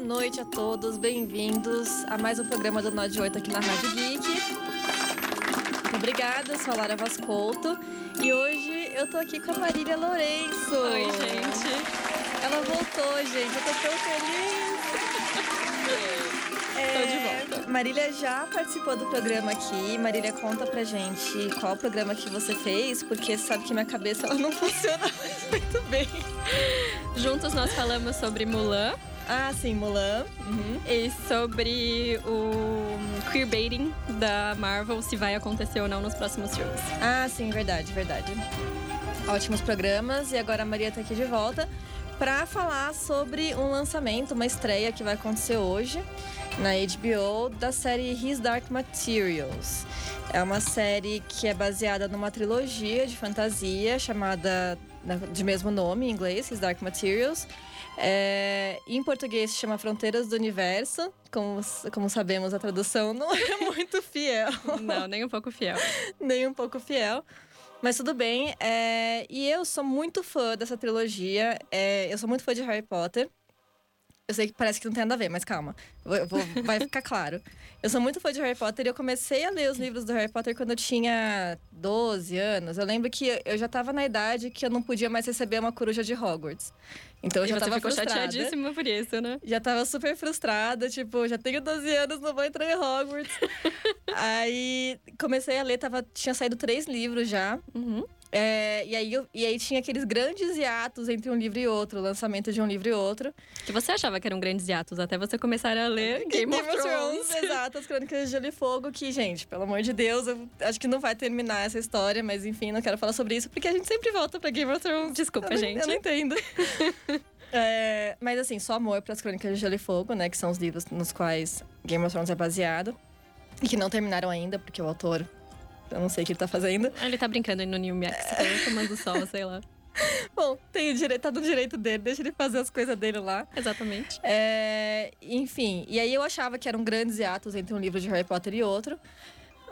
Boa noite a todos, bem-vindos a mais um programa do Nó de 8 aqui na Rádio Geek. Obrigada, eu sou a Lara Vascolto e hoje eu tô aqui com a Marília Lourenço. Oi, gente. Ela voltou, gente, eu tô tão feliz. Tô de volta. Marília já participou do programa aqui. Marília, conta pra gente qual programa que você fez, porque sabe que minha cabeça ela não funciona muito bem. Juntos nós falamos sobre Mulan Ah, sim, Mulan. Uhum. e sobre o queerbaiting da Marvel, se vai acontecer ou não nos próximos filmes. Ah, sim, verdade, verdade. Ótimos programas e agora a Maria tá aqui de volta para falar sobre um lançamento, uma estreia que vai acontecer hoje na HBO da série His Dark Materials. É uma série que é baseada numa trilogia de fantasia chamada né, de mesmo nome em inglês, His Dark Materials. É, em português se chama Fronteiras do Universo. Como, como sabemos, a tradução não é muito fiel Não, nem um pouco fiel. nem um pouco fiel. Mas tudo bem. é, E eu sou muito fã dessa trilogia. é, Eu sou muito fã de Harry Potter. Eu sei que parece que não tem nada a ver, mas calma. Vou- vai ficar claro. Eu sou muito fã de Harry Potter e eu comecei a ler os livros do Harry Potter quando eu tinha 12 anos. Eu lembro que eu já tava na idade que eu não podia mais receber uma coruja de Hogwarts. Então eu já você tava ficou frustrada. chateadíssima por isso, né? Já tava super frustrada, tipo, já tenho 12 anos, não vou entrar em Hogwarts. aí comecei a ler, tava, tinha saído três livros já. Uhum. É, e, aí, eu- e aí tinha aqueles grandes hiatos entre um livro e outro, o lançamento de um livro e outro. Que você achava que eram grandes hiatos, até você começar a ler Game, of Thrones. Exato, as Crônicas de Gelo e Fogo, que, gente, pelo amor de Deus, eu acho que não vai terminar essa história, mas enfim, não quero falar sobre isso, porque a gente sempre volta pra Game of Thrones. Desculpa, eu não- gente. Eu não entendo. É, mas assim, só amor pras Crônicas de Gelo e Fogo, né? Que são os livros nos quais Game of Thrones é baseado. E que não terminaram ainda, porque o autor. Eu não sei o que ele tá fazendo. Ele tá brincando no New Max, tá tomando sol, sei lá. Bom, tem o direito, tá no direito dele, deixa ele fazer as coisas dele lá. Exatamente. É, enfim, e aí eu achava que eram grandes hiatos entre um livro de Harry Potter e outro.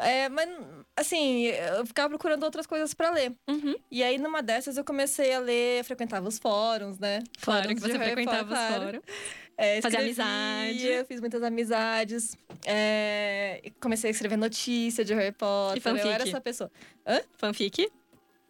É, mas, assim, eu ficava procurando outras coisas pra ler. Uhum. E aí, numa dessas, eu comecei a ler, frequentava os fóruns, né? Claro Fóruns que você frequentava os fóruns. É, Fazer amizade. Fiz muitas amizades. É, comecei a escrever notícia de Harry Potter. E fanfic? Eu era essa pessoa. Fanfic?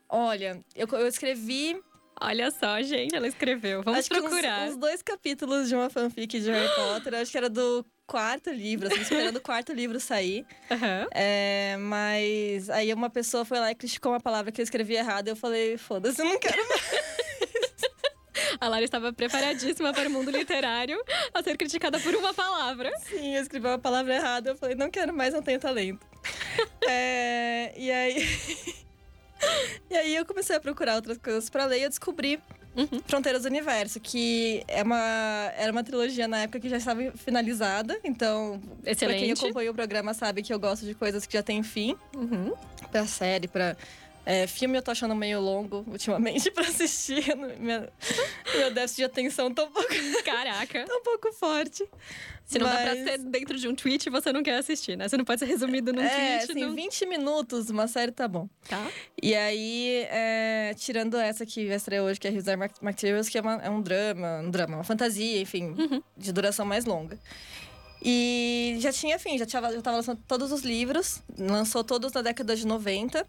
Olha, eu, eu escrevi Olha só, gente, ela escreveu. Vamos acho que uns- procurar. uns, dois capítulos de uma fanfic de Harry Potter. Eu acho que era do quarto livro, assim, esperando o quarto livro sair. Aham. É, mas aí uma pessoa foi lá e criticou uma palavra que eu escrevi errado. Eu falei, foda-se, eu não quero mais. A Lara estava preparadíssima para o mundo literário a ser criticada por uma palavra. Sim, eu escrevi uma palavra errada. Eu falei, não quero mais, não tenho talento. É, e aí. e aí eu comecei a procurar outras coisas pra ler e eu descobri Uhum. Fronteiras do Universo, que é uma, era uma trilogia na época que já estava finalizada. Então, pra quem Excelente. acompanha o programa sabe que eu gosto de coisas que já têm fim. Uhum. Pra série, pra. É, filme eu tô achando meio longo ultimamente pra assistir. Minha, meu déficit de atenção tá um pouco, Caraca. tá um pouco forte. Se não dá pra Mas- ser dentro de um tweet, você não quer assistir, né? Você não pode ser resumido num É, tweet. assim, não... 20 minutos, uma série tá bom. Tá? E aí, é, tirando essa que vai estrear hoje, que é Dark Materials, que é, uma- é um drama, um drama, uma fantasia, enfim, Uhum. de duração mais longa. E já tinha, enfim, já, tinha, já tava lançando todos os livros, lançou todos na década de 90.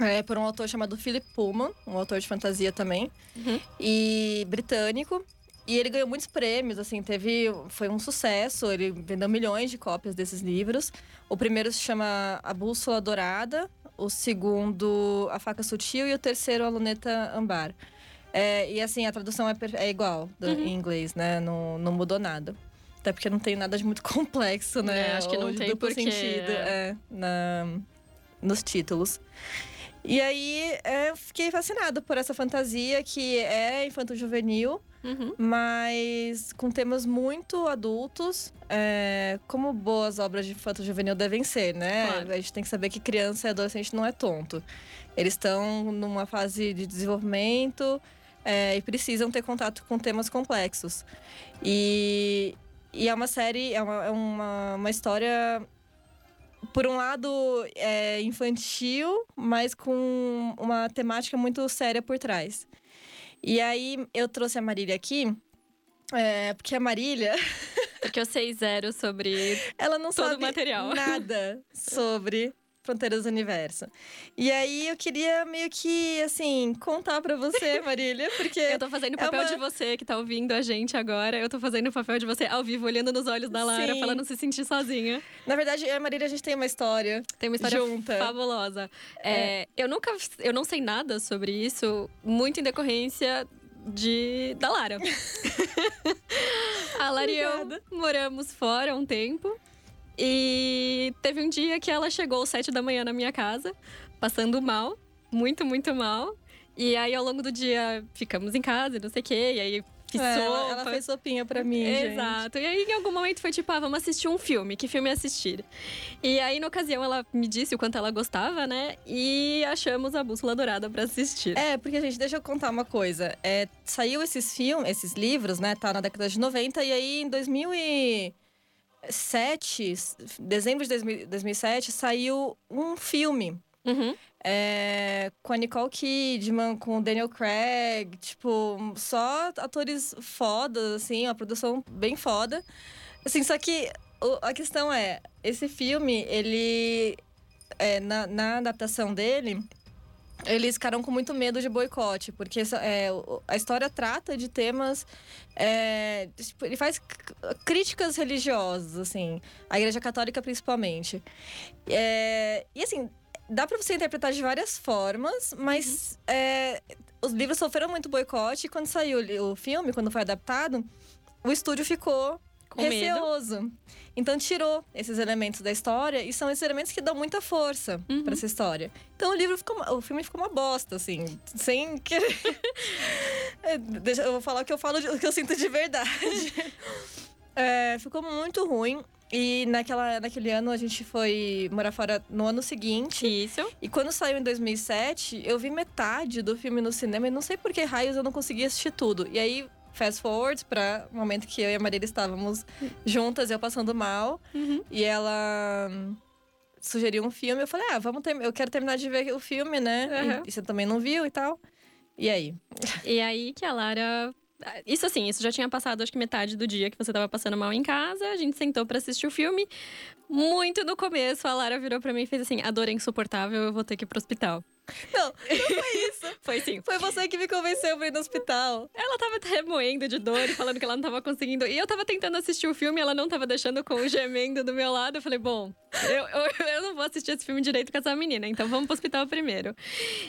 É, por um autor chamado Philip Pullman, um autor de fantasia também, Uhum. e britânico. E ele ganhou muitos prêmios, assim, teve. Foi um sucesso, ele vendeu milhões de cópias desses livros. O primeiro se chama A Bússola Dourada, o segundo A Faca Sutil e o terceiro A Luneta Ambar. É, e assim, a tradução é, é igual do- Uhum. em inglês, né? Não, não mudou nada. Até porque não tem nada de muito complexo, né? É, acho que não Ou tem duplo porque- sentido é, na, nos títulos. E aí, é, eu fiquei fascinada por essa fantasia que é infanto-juvenil, Uhum. mas com temas muito adultos, é, como boas obras de infanto-juvenil devem ser, né? Claro. A gente tem que saber que criança e adolescente não é tonto. Eles estão numa fase de desenvolvimento é, e precisam ter contato com temas complexos. E, e é uma série, é uma, é uma, uma história por um lado, é infantil, mas com uma temática muito séria por trás. E aí eu trouxe a Marília aqui É, porque a Marília, Porque eu sei zero sobre. ela não Todo sabe material. nada sobre Fronteiras do Universo. E aí eu queria meio que, assim, contar pra você, Marília, porque Eu tô fazendo o É papel uma- de você que tá ouvindo a gente agora. Eu tô fazendo o papel de você ao vivo, olhando nos olhos da Lara, Sim. pra ela não se sentir sozinha. na verdade eu e a Marília a gente tem uma história. Tem uma história Junta. fabulosa. É, eu nunca. Eu não sei nada sobre isso, muito em decorrência de da Lara. a Lara e eu moramos fora um tempo. E teve um dia que ela chegou às sete da manhã na minha casa, passando mal, muito, muito mal. E aí, ao longo do dia, ficamos em casa, e não sei o quê. E aí, fiz É, sopa. ela, ela fez sopinha pra mim, gente. Exato. E aí, em algum momento, foi tipo, ah, vamos assistir um filme. Que filme assistir? E aí, na ocasião, ela me disse o quanto ela gostava, né? E achamos a Bússola Dourada pra assistir. É, porque, gente, deixa eu contar uma coisa. É, saiu esses filmes, esses livros, né? Tá na década de 90, e aí em 2007, dezembro de 2000 2007, saiu um filme. Uhum. é, com a Nicole Kidman, com o Daniel Craig, tipo, só atores fodas, assim, uma produção bem foda. Assim, só que o- a questão é, esse filme, ele. é, na, na adaptação dele, eles ficaram com muito medo de boicote, porque é, a história trata de temas. é, tipo, ele faz críticas religiosas, assim, a Igreja Católica principalmente. É, e assim, dá pra você interpretar de várias formas, mas é, os livros sofreram muito boicote e quando saiu o filme, quando foi adaptado, o estúdio ficou Com medo. receoso. Então tirou esses elementos da história e são esses elementos que dão muita força Uhum. pra essa história. Então o livro ficou, o filme ficou uma bosta, assim, sem querer. É, deixa, eu vou falar o que eu falo, o que eu sinto de verdade. É, ficou muito ruim. E naquela, naquele ano a gente foi morar fora no ano seguinte. Isso. E quando saiu em 2007, eu vi metade do filme no cinema e não sei por que raios eu não consegui assistir tudo. E aí, fast forward para o momento que eu e a Marília estávamos juntas, eu passando mal. Uhum. E ela sugeriu um filme. Eu falei, ah, vamos ter... eu quero terminar de ver o filme, né? Aham. E, você também não viu e tal. E aí? E aí que a Lara. Isso assim, isso já tinha passado acho que metade do dia que você tava passando mal em casa. A gente sentou pra assistir o filme. Muito no começo, a Lara virou pra mim e fez assim: a dor é insuportável, eu vou ter que ir pro hospital. Não, não foi isso. Foi sim. Foi você que me convenceu pra ir no hospital. Ela tava remoendo de dor e falando que ela não tava conseguindo. E eu tava tentando assistir o filme e ela não tava deixando com o gemendo do meu lado. Eu falei, bom, eu, eu, eu não vou assistir esse filme direito com essa menina, então vamos pro hospital primeiro.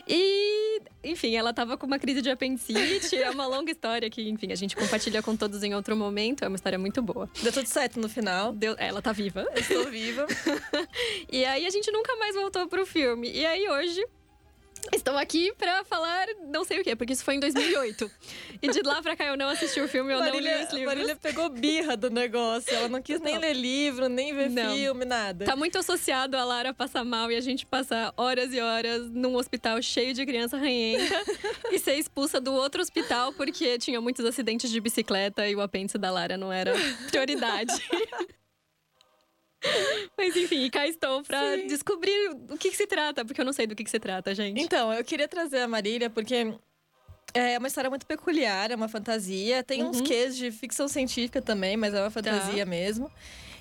E, enfim, ela tava com uma crise de apendicite. É uma longa história que, enfim, a gente compartilha com todos em outro momento. É uma história muito boa. Deu tudo certo no final. Deu, ela tá viva. Estou viva. E aí a gente nunca mais voltou pro filme. E aí hoje. Estou aqui pra falar não sei o quê, porque isso foi em 2008. e de lá pra cá eu não assisti o filme, eu não li Marília, os livros. Marília pegou birra do negócio. Ela não quis nem Não. ler livro, nem ver Não. filme, nada. Tá muito associado a Lara passar mal e a gente passar horas e horas num hospital cheio de criança ranhenta e ser expulsa do outro hospital porque tinha muitos acidentes de bicicleta e o apêndice da Lara não era prioridade. Mas enfim, cá estou pra Sim. descobrir o que, que se trata, porque eu não sei do que, que se trata, gente. Então, eu queria trazer a Marília porque é uma história muito peculiar, é uma fantasia. Tem uns Uhum. Tá. quês de ficção científica também, mas é uma fantasia mesmo.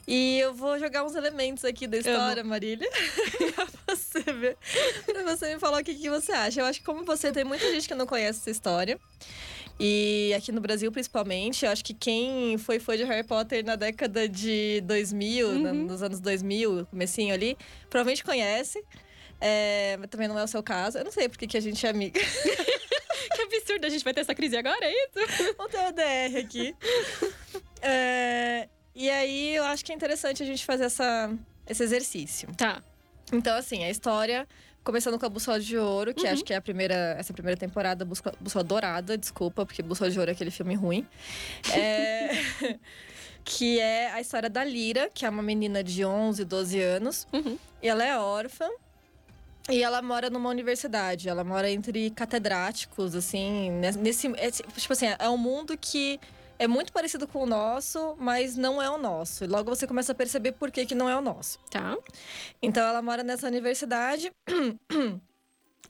E eu vou jogar uns elementos aqui da história, Marília, pra você ver, pra você me falar o que, que você acha. Eu acho que como você, tem muita gente que não conhece essa história. E aqui no Brasil, principalmente, eu acho que quem foi fã de Harry Potter na década de 2000, na- Uhum. nos anos 2000, comecinho ali, provavelmente conhece. É, mas também não é o seu caso. Eu não sei porque que a gente é amiga. Que absurdo, a gente vai ter essa crise agora, é isso? Vamos ter o DR aqui. É, e aí, eu acho que é interessante a gente fazer essa, esse exercício. Tá. Então, assim, a história... Começando com a Bússola de Ouro, que Uhum. acho que é a primeira... Essa primeira temporada, Bússola, Bússola Dourada, desculpa, porque Bússola de Ouro é aquele filme ruim. É, que é a história da Lira, que é uma menina de 11, 12 anos. Uhum. E ela é órfã. E ela mora numa universidade. Ela mora entre catedráticos, assim. nes- Nesse, tipo assim, é um mundo que é muito parecido com o nosso, mas não é o nosso. E logo você começa a perceber por que, que não é o nosso. Tá. Então ela mora nessa universidade.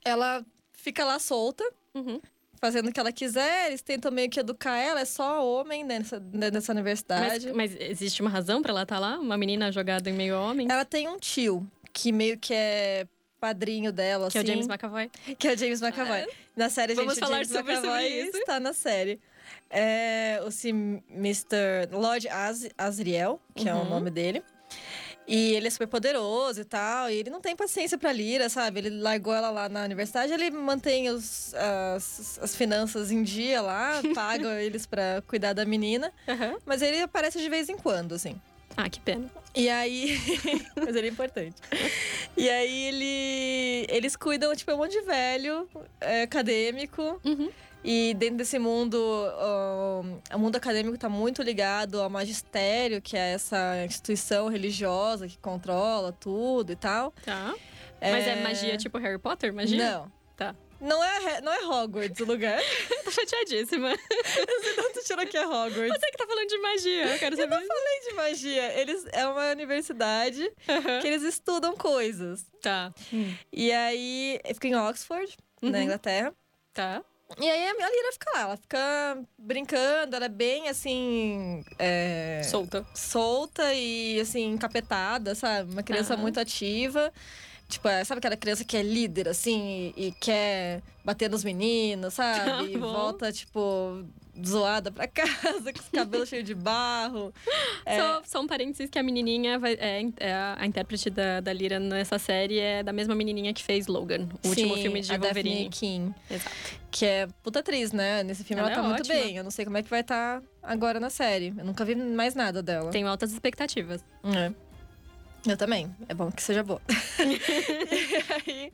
ela fica lá solta. Uhum. fazendo o que ela quiser, eles tentam meio que educar ela, é só homem nessa, nessa Mas, universidade. mas existe uma razão pra ela estar lá? Uma menina jogada em meio homem? Ela tem um tio que meio que é padrinho dela, Que é o assim, James McAvoy. que é o James McAvoy. Na série, Vamos gente, o falar James sobre- sobre McAvoy isso. está na série. É o Mr. Lord Az Azriel, que é o Uhum. nome dele. E ele é super poderoso e tal. E ele não tem paciência pra Lira, sabe? Ele largou ela lá na universidade, ele mantém os, as, as finanças em dia lá, paga eles pra cuidar da menina. Aham. Mas ele aparece de vez em quando, assim. Ah, que pena. E aí. Mas ele é importante. E aí ele. Eles cuidam, tipo, é um monte de velho, é, acadêmico. Uhum. E dentro desse mundo, ó, o mundo acadêmico está muito ligado ao magistério, que é essa instituição religiosa que controla tudo e tal. Tá. Mas é magia tipo Harry Potter? Magia? Não. Tá. Não é, não é Hogwarts o lugar. Tô chateadíssima. Não tu tirou que é Hogwarts. Você que tá falando de magia. Eu quero Eu saber. não falei de magia. Eles, é uma universidade que eles estudam coisas. Tá. E aí, fica em Oxford, na Uhum. Inglaterra. Tá. E aí a Lira fica lá, ela fica brincando, ela é bem assim. é, Solta. solta e assim, encapetada, sabe? Uma criança muito ativa. Tipo, é, sabe aquela criança que é líder, assim, e, e quer bater nos meninos, sabe? e Tá bom. volta, tipo, zoada pra casa, com os cabelos cheios de barro. É, Só, só um parênteses que a menininha vai, é, é a, a intérprete da, da Lira nessa série é da mesma menininha que fez Logan, o último sim, filme de a Daphne Wolverine. King, Exato. que é puta atriz, né? Nesse filme ela, Ela tá é muito ótima. bem. Eu não sei como é que vai estar agora na série. Eu nunca vi mais nada dela. Tenho altas expectativas. É. Eu também. É bom que seja boa. e aí,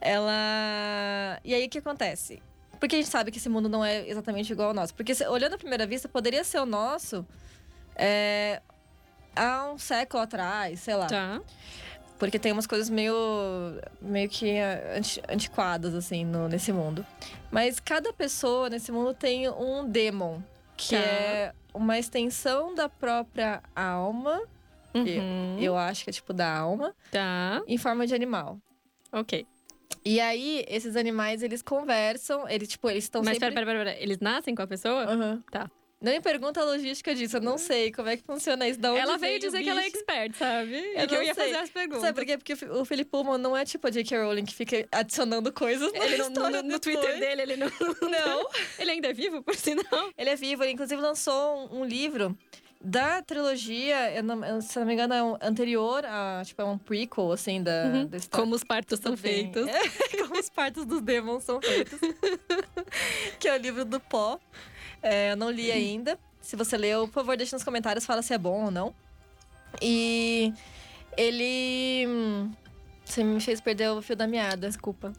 ela. E aí, o que acontece? Porque a gente sabe que esse mundo não é exatamente igual ao nosso. Porque, olhando à primeira vista, poderia ser o nosso é, há um século atrás, sei lá. Tá. Porque tem umas coisas meio, meio que é, anti- antiquadas, assim, no, nesse mundo. Mas cada pessoa nesse mundo tem um demon, que Tá. é uma extensão da própria alma. Uhum. Eu acho que é tipo da alma, Tá. em forma de animal. Ok. E aí, esses animais, eles conversam, eles, tipo, eles estão Mas sempre... pera, pera, pera, pera. Eles nascem com a pessoa? Aham. Tá. Não me pergunta a logística disso, eu não sei como é que funciona isso. Da onde Ela veio dizer que ela é expert, sabe? E Eu que eu não ia sei. fazer as perguntas. Sabe por quê? Porque o Philip Pullman não é tipo a J.K. Rowling que fica adicionando coisas na Ele no, história no, no. Twitter dele, ele não. Não. Ele ainda é vivo, por sinal. Ele é vivo, ele inclusive lançou um, um livro da trilogia, eu não- se não me engano, é um anterior a, tipo, é um prequel, assim, da, Uhum. da história. Como os partos são bem. feitos. É, como os partos dos demons são feitos. que é o livro do pó. É, eu não li ainda. Se você leu, por favor, deixe nos comentários, fala se é bom ou não. E ele. hum, Você me fez perder o fio da meada. Desculpa.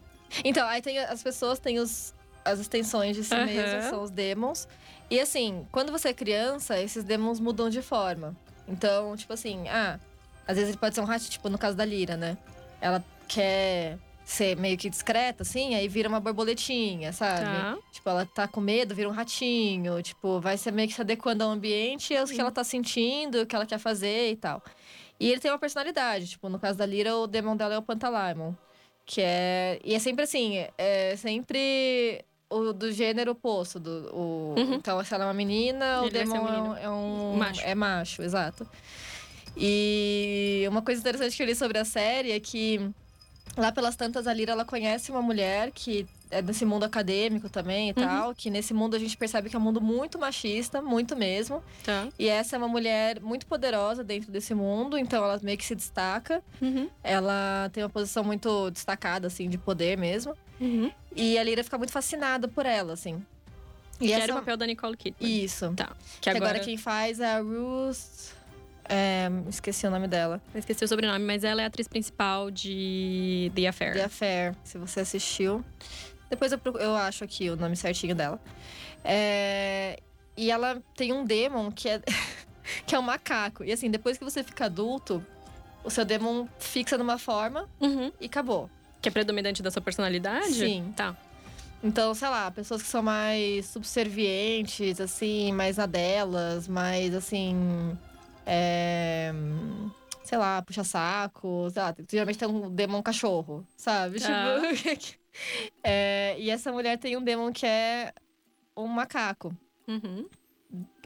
Então, aí tem as pessoas têm os, as extensões de si Aham. mesmas, são os demons. E assim, quando você é criança, esses demons mudam de forma. Então, tipo assim, ah, às vezes ele pode ser um rato, tipo no caso da Lira, né? Ela quer ser meio que discreta, assim, aí vira uma borboletinha, sabe? Tá. Tipo, ela tá com medo, vira um ratinho. Tipo, vai ser meio que se adequando ao ambiente, ao que ela tá sentindo, o que ela quer fazer e tal. E ele tem uma personalidade. Tipo, no caso da Lira, o demon dela é o Pantalaimon. Que é... E é sempre assim, é sempre o do gênero oposto. Do, o... Uhum. Então, se ela é uma menina, o Ele demon um é um, é um... Macho. É macho, exato. E uma coisa interessante que eu li sobre a série é que lá pelas tantas a Lira ela conhece uma mulher que é desse mundo acadêmico também e Uhum. tal, que nesse mundo a gente percebe que é um mundo muito machista, muito mesmo. Tá. E essa é uma mulher muito poderosa dentro desse mundo, então ela meio que se destaca. Uhum. Ela tem uma posição muito destacada assim de poder mesmo. Uhum. E a Lira fica muito fascinada por ela, assim. E Que essa era o papel da Nicole Kidman. isso. Tá. Que Que agora... agora. quem faz é a Ruth é, esqueci o nome dela. Esqueci o sobrenome, mas ela é a atriz principal de The Affair. The Affair, se você assistiu. Depois eu, eu acho aqui o nome certinho dela. É, E ela tem um demon que é, que é um macaco. E assim, depois que você fica adulto, o seu demon fixa numa forma Uhum. e acabou. Que é predominante da sua personalidade? Sim. Tá. Então, sei lá, pessoas que são mais subservientes, assim, mais na delas, mais assim. É... Sei lá, puxa saco, sei lá, geralmente tem um demon cachorro, sabe? Tá. Tipo, É, e essa mulher tem um demon que é um macaco. Uhum.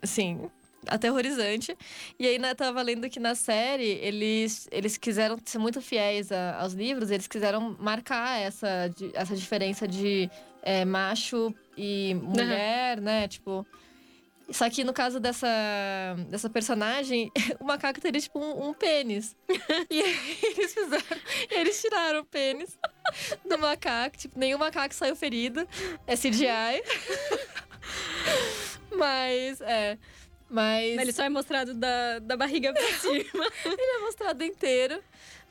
Assim, aterrorizante. E aí, né, tava lendo que na série, eles, eles quiseram ser muito fiéis a- aos livros, eles quiseram marcar essa, essa diferença de é, macho e mulher, né? Tipo. Só que no caso dessa, dessa personagem, o macaco teria, tipo, um, um pênis. e aí eles fizeram. Eles tiraram o pênis do macaco. Tipo, nenhum macaco saiu ferido. É CGI. Mas, é. Mas. Mas ele só é mostrado da, da barriga pra cima. é mostrado inteiro.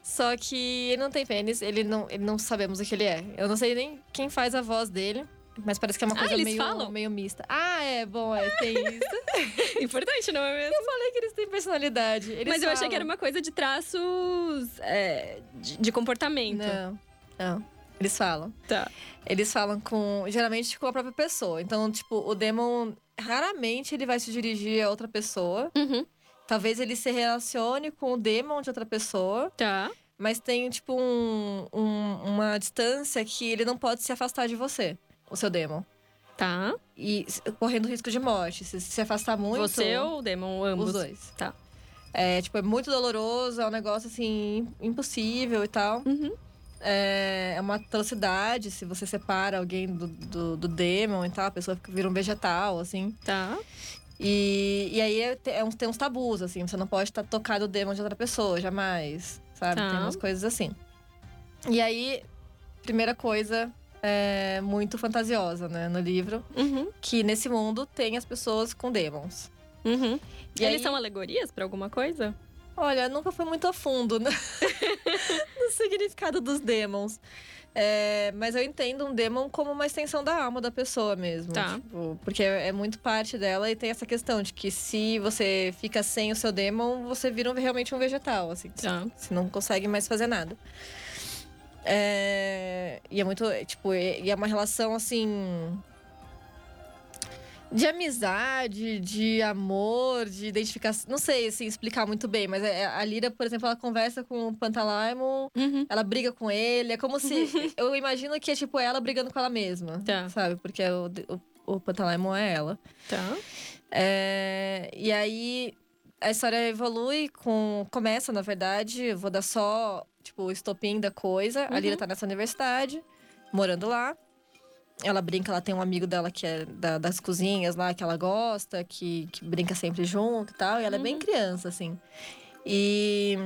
Só que ele não tem pênis, ele não, ele não sabemos o que ele é. Eu não sei nem quem faz a voz dele. Mas parece que é uma Ah, coisa eles meio, falam? meio mista. Ah, é, bom, é, tem isso. Importante, não é mesmo? eu falei que eles têm personalidade. Eles Mas eu achei falam. que era uma coisa de traços é, de, de comportamento. Não, não. Eles falam. Tá. Eles falam com. Geralmente com a própria pessoa. Então, tipo, o demon. Raramente ele vai se dirigir a outra pessoa. Uhum. Talvez ele se relacione com o demon de outra pessoa. Tá. Mas tem, tipo, um, um- uma distância que ele não pode se afastar de você, o seu demon. Tá. E correndo risco de morte. Se se afastar muito. Você ou o Demon, ambos? Os dois. Tá. É, tipo, é muito doloroso, é um negócio, assim, impossível e tal. Uhum. É, é uma atrocidade se você separa alguém do, do, do demon e tal, a pessoa fica- vira um vegetal, assim. Tá. E, e aí é, é uns- tem uns tabus, assim, você não pode estar tocado o demon de outra pessoa, jamais, sabe? Tá. Tem umas coisas assim. E aí, primeira coisa é muito fantasiosa, né, no livro, Uhum. que nesse mundo tem as pessoas com demons. Uhum. E Eles aí- são alegorias pra alguma coisa? Olha, nunca fui muito a fundo no, no significado dos demons. É, mas eu entendo um demon como uma extensão da alma da pessoa mesmo. Tá. tipo, porque é muito parte dela e tem essa questão de que se você fica sem o seu demon, você vira um- realmente um vegetal, assim. Tá. Você não consegue mais fazer nada. É, e é muito, é, tipo, e é uma relação assim. De amizade, de amor, de identificação. Não sei assim, explicar muito bem, mas é- a Lira, por exemplo, ela conversa com o Pantalaimon, Uhum. ela briga com ele. É como se. eu imagino que é tipo ela brigando com ela mesma. Tá. Sabe? Porque o, o, o Pantalaimon é ela. Tá. É, e aí a história evolui com. Começa, na verdade, vou dar só, tipo, o estopim da coisa. A Uhum. Lira tá nessa universidade, morando lá. Ela brinca, ela tem um amigo dela que é da- das cozinhas lá, que ela gosta, que, que brinca sempre junto e tal. E ela é bem Uhum. criança, assim. E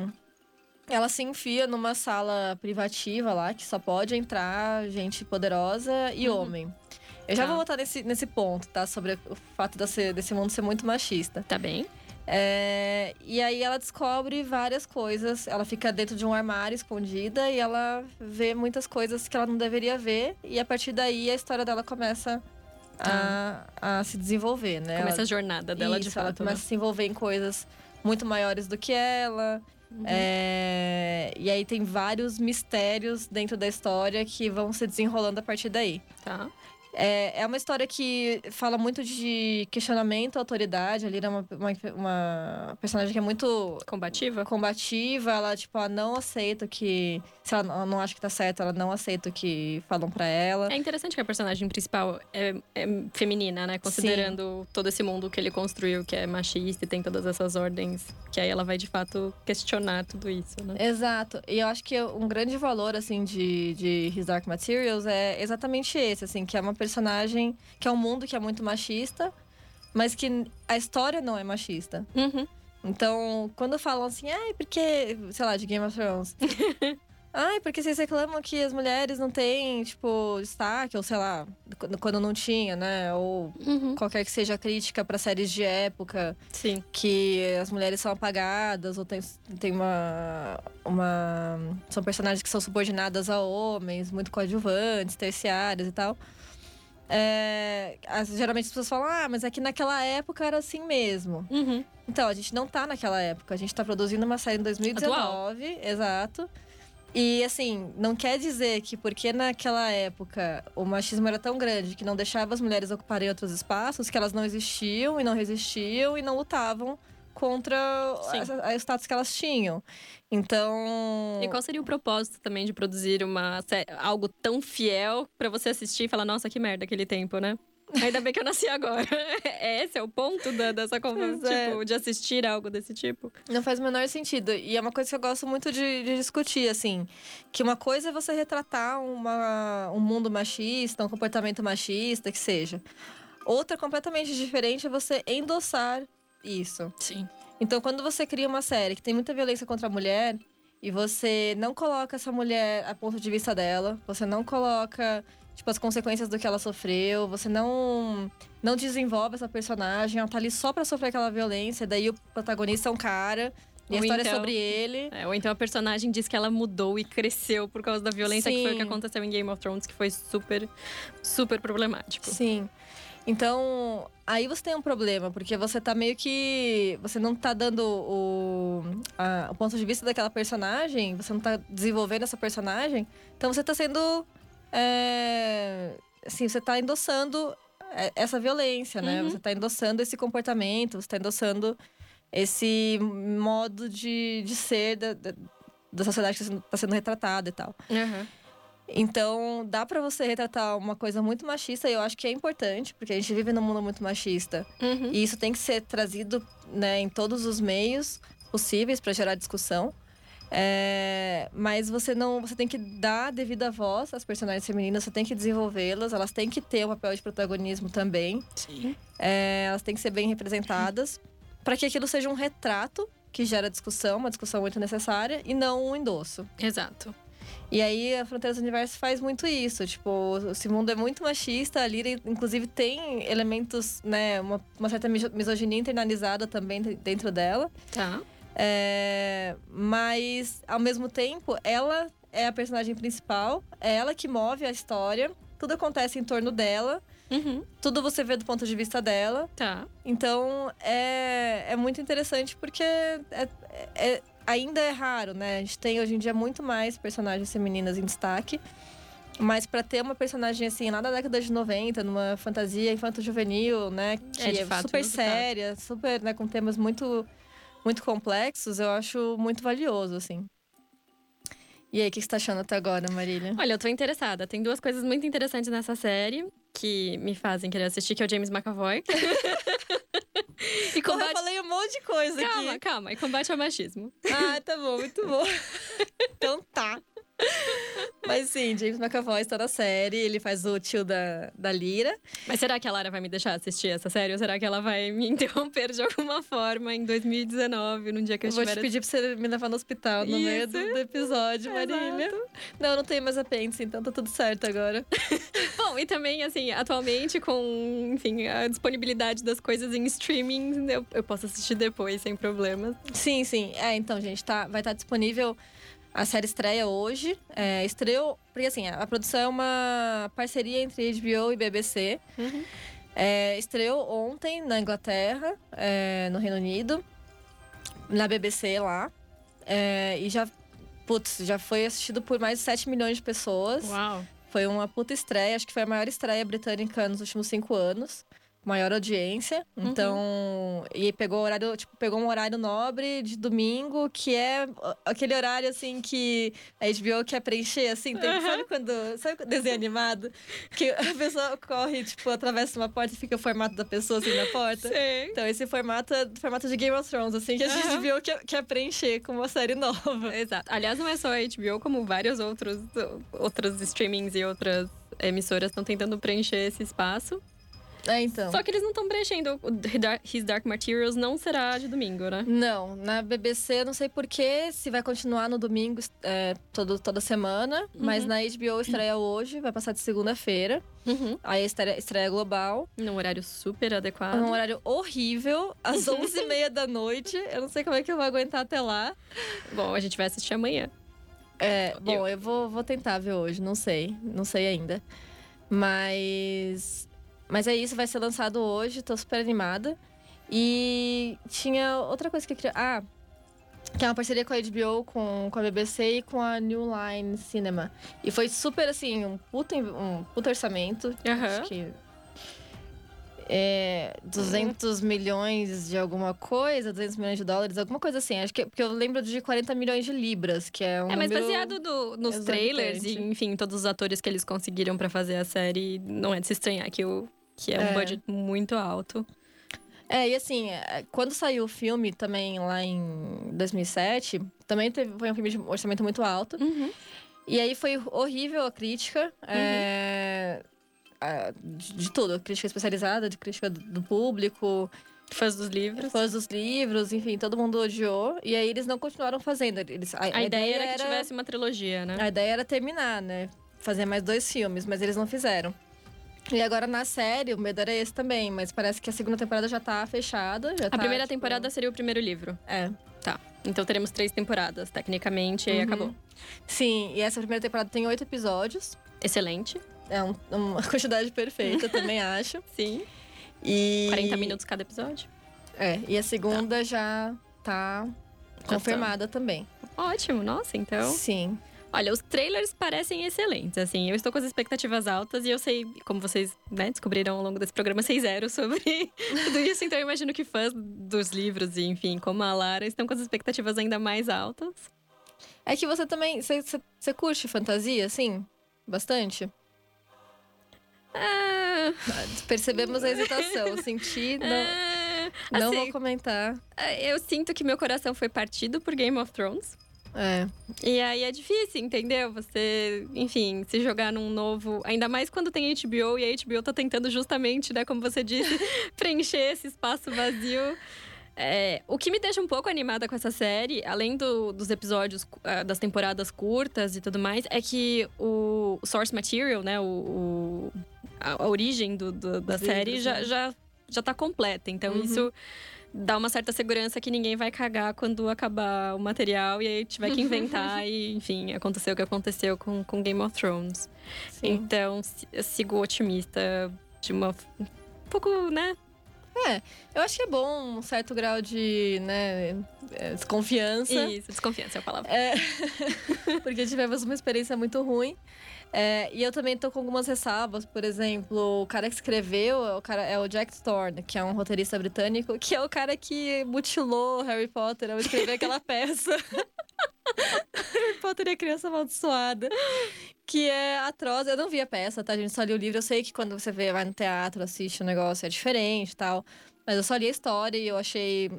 ela se enfia numa sala privativa lá, que só pode entrar gente poderosa e Uhum. homem. Eu já Tá. vou voltar nesse, nesse ponto, tá? Sobre o fato desse, desse mundo ser muito machista. Tá bem. É, e aí ela descobre várias coisas. Ela fica dentro de um armário escondida e ela vê muitas coisas que ela não deveria ver. E a partir daí a história dela começa a, a se desenvolver, né? Começa ela, a jornada dela de isso, ela fato. começa né? a se envolver em coisas muito maiores do que ela. Uhum. É, e aí tem vários mistérios dentro da história que vão se desenrolando a partir daí. Tá. É, é uma história que fala muito de questionamento à autoridade. A Lira é uma, uma, uma personagem que é muito Combativa? combativa. Ela, tipo, ela não aceita que... Se ela não- acha que tá certo, ela não aceita o que falam pra ela. É interessante que a personagem principal é, é feminina, né? Considerando todo esse mundo que ele construiu, que é machista e tem todas essas ordens. Que aí ela vai, de fato, questionar tudo isso, né? Exato. E eu acho que um grande valor, assim, de, de His Dark Materials é exatamente esse, assim, que é uma personagem... Que é um mundo que é muito machista, mas que a história não é machista. Uhum. Então, quando falam assim, ai, porque, sei lá, de Game of Thrones. ai, porque vocês reclamam que as mulheres não têm, tipo, destaque, ou sei lá, quando, quando não tinha, né? Ou Uhum. qualquer que seja a crítica para séries de época, Sim. que as mulheres são apagadas, ou tem, tem uma, uma. São personagens que são subordinadas a homens, muito coadjuvantes, terciários e tal. É, as- geralmente as pessoas falam, ah, mas é que naquela época era assim mesmo. Uhum. Então, a gente não tá naquela época. A gente tá produzindo uma série em 2019, exato. E assim, não quer dizer que porque naquela época o machismo era tão grande que não deixava as mulheres ocuparem outros espaços, que elas não existiam e não resistiam e não lutavam contra o status que elas tinham. Então. E qual seria o propósito também de produzir uma algo tão fiel para você assistir e falar, nossa, que merda aquele tempo, né? Ainda bem que eu nasci agora. É esse é o ponto da, dessa conversa, é. tipo, de assistir algo desse tipo. Não faz o menor sentido. E é uma coisa que eu gosto muito de, de discutir, assim. Que uma coisa é você retratar uma, um mundo machista, um comportamento machista, que seja. Outra completamente diferente é você endossar isso. Sim. Então, quando você cria uma série que tem muita violência contra a mulher e você não coloca essa mulher a ponto de vista dela, você não coloca tipo as consequências do que ela sofreu, você não não desenvolve essa personagem, ela tá ali só para sofrer aquela violência, daí o protagonista é um cara e ou a história então, é sobre ele. É, ou então a personagem diz que ela mudou e cresceu por causa da violência, Sim. que foi o que aconteceu em Game of Thrones, que foi super, super problemático. Sim. Então, aí você tem um problema, porque você tá meio que. Você não tá dando o, a, o ponto de vista daquela personagem, você não tá desenvolvendo essa personagem. Então você tá sendo. É, assim, você tá endossando é, essa violência, né? Uhum. Você tá endossando esse comportamento, você tá endossando esse modo de, de ser da, da, da sociedade que está sendo retratada e tal. Uhum. Então, dá para você retratar uma coisa muito machista e eu acho que é importante, porque a gente vive num mundo muito machista. Uhum. E isso tem que ser trazido né, em todos os meios possíveis para gerar discussão. É, mas você não, você tem que dar devida voz às personagens femininas, você tem que desenvolvê-las, elas têm que ter um papel de protagonismo também. Sim. É, elas têm que ser bem representadas para que aquilo seja um retrato que gera discussão, uma discussão muito necessária e não um endosso. Exato. E aí a Fronteiras do Universo faz muito isso. Tipo, esse mundo é muito machista. A Lyra, inclusive, tem elementos, né? Uma, uma certa misoginia internalizada também dentro dela. Tá. É, mas, ao mesmo tempo, ela é a personagem principal. É ela que move a história. Tudo acontece em torno dela. Uhum. Tudo você vê do ponto de vista dela. Tá. Então, é, é muito interessante porque é, é, ainda é raro, né? A gente tem hoje em dia muito mais personagens femininas em destaque. Mas para ter uma personagem assim, lá da década de 90, numa fantasia infanto-juvenil, né? Que é, é fato, super séria, fato. super, né, com temas muito, muito complexos, eu acho muito valioso, assim. E aí, o que você tá achando até agora, Marília? Olha, eu tô interessada. Tem duas coisas muito interessantes nessa série que me fazem querer assistir, que é o James McAvoy. e combate... Eu falei um monte de coisa calma, aqui. Calma, calma. E combate ao machismo. Ah, tá bom, muito bom. então tá. Mas sim, James McAvoy está na série, ele faz o tio da, da Lira. Mas será que a Lara vai me deixar assistir essa série? Ou será que ela vai me interromper de alguma forma em 2019, num dia que eu, eu estiver... Vou te pedir pra você me levar no hospital no Isso. meio do, do episódio, Marília. Exato. Não, não tenho mais apêndice, então tá tudo certo agora. Bom, e também, assim, atualmente com, enfim, a disponibilidade das coisas em streaming, eu, eu posso assistir depois, sem problemas. Sim, sim. É, então, gente, tá, vai estar tá disponível a série estreia hoje. É, estreou. Porque assim, a, produção é uma parceria entre HBO e BBC. Uhum. É, estreou ontem na Inglaterra, é, no Reino Unido, na BBC lá. É, e já. Putz, já foi assistido por mais de 7 milhões de pessoas. Uau! Foi uma puta estreia, acho que foi a maior estreia britânica nos últimos cinco anos maior audiência. Uhum. Então, e pegou horário, tipo, pegou um horário nobre de domingo, que é aquele horário assim que a HBO quer preencher, assim, tem, uhum. sabe quando, sabe desenho animado, que a pessoa corre, tipo, atravessa uma porta e fica o formato da pessoa assim na porta. Sim. Então, esse formato é formato de Game of Thrones, assim, que a gente uhum. viu quer, quer preencher com uma série nova. Exato. Aliás, não é só a HBO, como vários outros outros streamings e outras emissoras estão tentando preencher esse espaço. É, então. Só que eles não estão preenchendo. O His Dark Materials não será de domingo, né? Não. Na BBC, eu não sei porquê, se vai continuar no domingo é, todo, toda semana. Uhum. Mas na HBO estreia hoje, vai passar de segunda-feira. Uhum. Aí estreia, estreia global. Num horário super adequado. Num horário horrível, às 11h30 da noite. Eu não sei como é que eu vou aguentar até lá. Bom, a gente vai assistir amanhã. É, bom, eu, eu vou, vou tentar ver hoje, não sei. Não sei ainda. Mas mas é isso, vai ser lançado hoje, tô super animada. E tinha outra coisa que eu queria. Ah, que é uma parceria com a HBO, com, com a BBC e com a New Line Cinema. E foi super, assim, um puta, um puta orçamento. Uhum. Acho que é, 200 milhões de alguma coisa, 200 milhões de dólares, alguma coisa assim. Acho que porque eu lembro de 40 milhões de libras, que é um É, mas baseado do- nos exorbitante. trailers e, enfim, todos os atores que eles conseguiram pra fazer a série, não é de se estranhar que, o, que é um É. budget muito alto. É, e assim, é, quando saiu o filme também lá em 2007, também teve, foi um filme de orçamento muito alto. E aí foi horrível a crítica. é, a- de, de tudo, crítica especializada, de crítica do, do público, Fãs dos livros. fãs dos livros, enfim, todo mundo odiou. E aí eles não continuaram fazendo. Eles, a, A, ideia era que tivesse uma trilogia, né? A ideia era terminar, né? Fazer mais dois filmes, mas eles não fizeram. E agora na série, o medo era esse também, mas parece que a segunda temporada já tá fechada. Já A tá, primeira tipo, temporada seria o primeiro livro. É. Tá. Então teremos três temporadas, tecnicamente, e Uhum. acabou. Sim, e essa primeira temporada tem oito episódios. Excelente. É um- uma quantidade perfeita, também acho. Sim. E. 40 minutos cada episódio. É, e a segunda já tá tá. confirmada também. Ótimo, nossa, então. Sim. Olha, os trailers parecem excelentes, assim. Eu estou com as expectativas altas e eu sei, como vocês né, descobriram ao longo desse programa, eu sei zero sobre tudo isso. Então eu imagino que fãs dos livros e, enfim, como a Lara, estão com as expectativas ainda mais altas. É que você também. Você, curte fantasia, assim? Bastante? Ah, Percebemos a hesitação. Senti. Não, ah, não assim, vou comentar. eu sinto que meu coração foi partido por Game of Thrones. É. E aí é difícil, entendeu? Você, enfim, se jogar num novo. Ainda mais quando tem HBO e a HBO tá tentando justamente, né, como você disse, preencher esse espaço vazio. É, o que me deixa um pouco animada com essa série, além do- dos episódios, ah, das temporadas curtas e tudo mais, é que o source material, né, o, o- a, origem do- do- da série já, né? já, já tá completa. Então Uhum. isso dá uma certa segurança que ninguém vai cagar quando acabar o material e aí tiver que inventar. e, enfim, aconteceu o que aconteceu com, com Game of Thrones. Sim. Então, eu sigo otimista de uma. Um pouco, né? Eu acho que é bom um certo grau de, né, é, desconfiança. Isso, desconfiança é a palavra. É, porque tivemos uma experiência muito ruim. É, e eu também tô com algumas ressalvas. Por exemplo, o cara que escreveu é o, cara, é o Jack Thorne, que é um roteirista britânico, que é o cara que mutilou Harry Potter ao escrever aquela peça. Harry Potter e a Criança Amaldiçoada. Que é atroz. Eu não vi a peça, tá? A gente só li o livro. Eu sei que quando você vê, vai no teatro, assiste o negócio, é diferente e tal. Mas eu só li a história e eu achei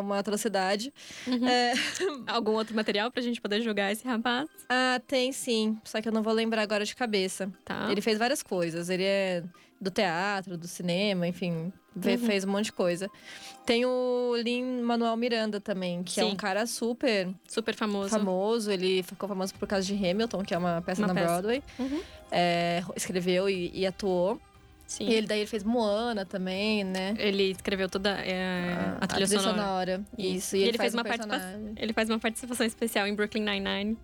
uma atrocidade. Uhum. É, Algum outro material pra gente poder julgar esse rapaz? ah, tem sim. Só que eu não vou lembrar agora de cabeça. Tá. Ele fez várias coisas. Ele é do teatro, do cinema, enfim. Uhum. Fez um monte de coisa. Tem o Lin Manuel Miranda também, que é Sim. um cara super Super famoso. famoso. Ele ficou famoso por causa de Hamilton, que é uma peça Uma na peça. Broadway. Uhum. É, escreveu e, e atuou. Sim. E ele daí ele fez Moana também, né? Ele escreveu toda é, a, trilha sonora. Isso. E E, ele, ele faz fez um uma participação-. Ele faz uma participação especial em Brooklyn Nine-Nine.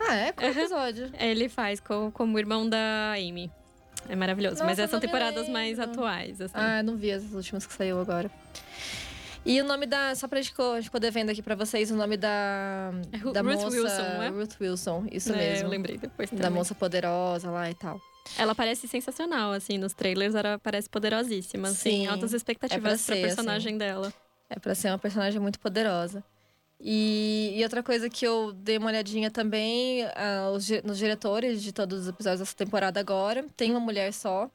Ah, é? Qual episódio? Ele faz co- como irmão da Amy. É maravilhoso. Mas Nossa, essas são temporadas mais atuais, assim. Ah, não vi as últimas que saiu agora. E o nome da. Só pra gente a gente poder vendo aqui pra vocês, o nome da. É da Ruth moça, Wilson, não é? Ruth Wilson, isso É, mesmo. Eu lembrei depois Da também. moça poderosa lá e tal. Ela parece sensacional, assim, nos trailers ela parece poderosíssima, assim, Sim, altas é expectativas pra pra, ser, personagem dela. É pra ser uma personagem muito poderosa. E, e outra coisa que eu dei uma olhadinha também, ah, os nos diretores de todos os episódios dessa temporada agora, tem uma mulher só.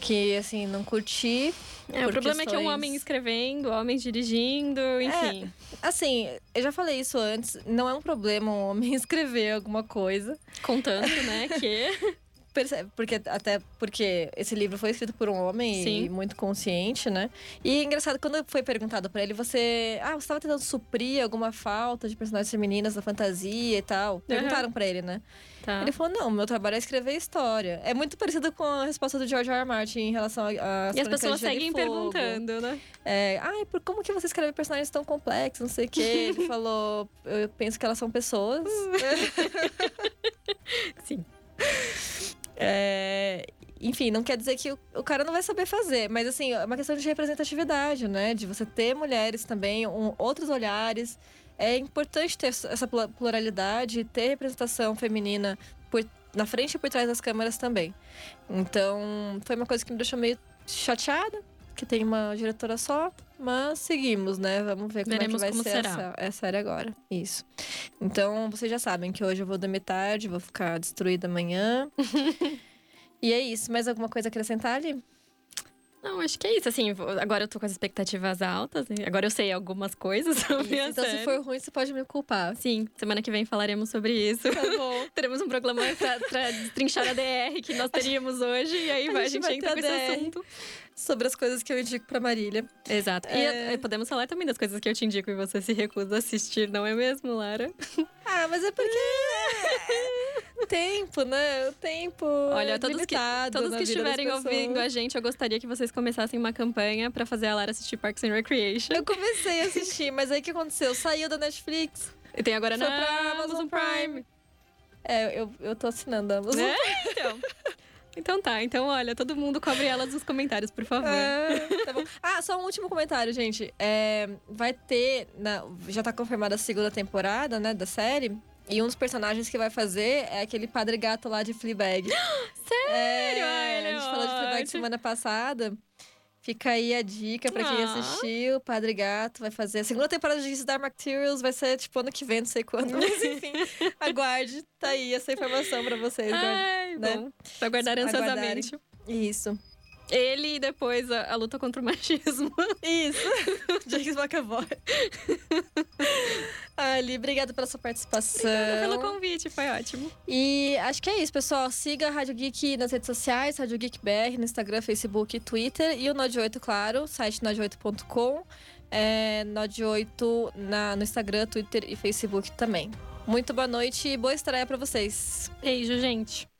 Que, assim, não curti. É, o problema é que é um questões- homem escrevendo, homens dirigindo, enfim. Assim, eu já falei isso antes, não é um problema um homem escrever alguma coisa. Contando, né, que... Porque, até porque esse livro foi escrito por um homem Sim. e muito consciente, né? E é engraçado, quando foi perguntado pra ele, você. Ah, você estava tentando suprir alguma falta de personagens femininas da fantasia e tal. Perguntaram pra ele, né? Tá. Ele falou: não, meu trabalho é escrever história. É muito parecido com a resposta do George R. R. Martin em relação a. a E as pessoas seguem perguntando, né? É, ai, por como que você escreve personagens tão complexos, não sei o quê. Ele falou, eu penso que elas são pessoas. Sim. É, enfim, não quer dizer que o, cara não vai saber fazer, mas assim, é uma questão de representatividade, né? De você ter mulheres também, um- outros olhares. É importante ter essa plu- pluralidade, ter representação feminina por, na frente e por trás das câmeras também. Então, foi uma coisa que me deixou meio chateada. Que tem uma diretora só, mas seguimos, né? Vamos ver como Veremos é que vai ser essa, essa série agora. Isso. Então, vocês já sabem que hoje eu vou dormir tarde, vou ficar destruída amanhã. e é isso. Mais alguma coisa a acrescentar ali? Não, acho que é isso. Assim, agora eu tô com as expectativas altas. e Agora eu sei algumas coisas sobre a então, se série. for ruim, você pode me culpar. Sim, semana que vem falaremos sobre isso. Tá bom. Teremos um programa pra, pra destrinchar a DR que nós teríamos hoje. E aí A vai, a gente vai entra com esse assunto. Sobre as coisas que eu indico pra Marília. Exato. E É. eh, podemos falar também das coisas que eu te indico e você se recusa a assistir, não é mesmo, Lara? Ah, mas é porque. é tempo, né? O tempo. Olha, é todos que, todos que estiverem ouvindo a gente, eu gostaria que vocês começassem uma campanha pra fazer a Lara assistir Parks and Recreation. Eu comecei a assistir, mas aí o que aconteceu? Saiu da Netflix. E tem agora na Amazon Prime. É, eu, eu tô assinando a Amazon. Né? Então. Então tá, então olha, todo mundo cobre elas nos comentários, por favor. É, tá bom. Ah, só um último comentário, gente. É, vai ter. na- já tá confirmada a segunda temporada, né, da série. E um dos personagens que vai fazer é aquele padre gato lá de Fleabag. Sério? É, Ai, a gente falou de Fleabag semana passada. Fica aí a dica pra quem Ah. assistiu. Padre Gato vai fazer a segunda temporada de Star Materials. Vai ser tipo ano que vem, não sei quando. Mas enfim, aguarde. Tá aí essa informação pra vocês. Ai, né? bom. Pra Aguardarem. ansiosamente. Isso. Ele e depois a, a luta contra o machismo. Isso. James McAvoy. Ali, obrigada pela sua participação. Pelo convite, foi ótimo. E acho que é isso, pessoal. Siga a Rádio Geek nas redes sociais, Rádio Geek BR, no Instagram, Facebook e Twitter. E o Node8, claro, site node8.com. É, Node8 na, no Instagram, Twitter e Facebook também. Muito boa noite e boa estreia pra vocês. Beijo, gente.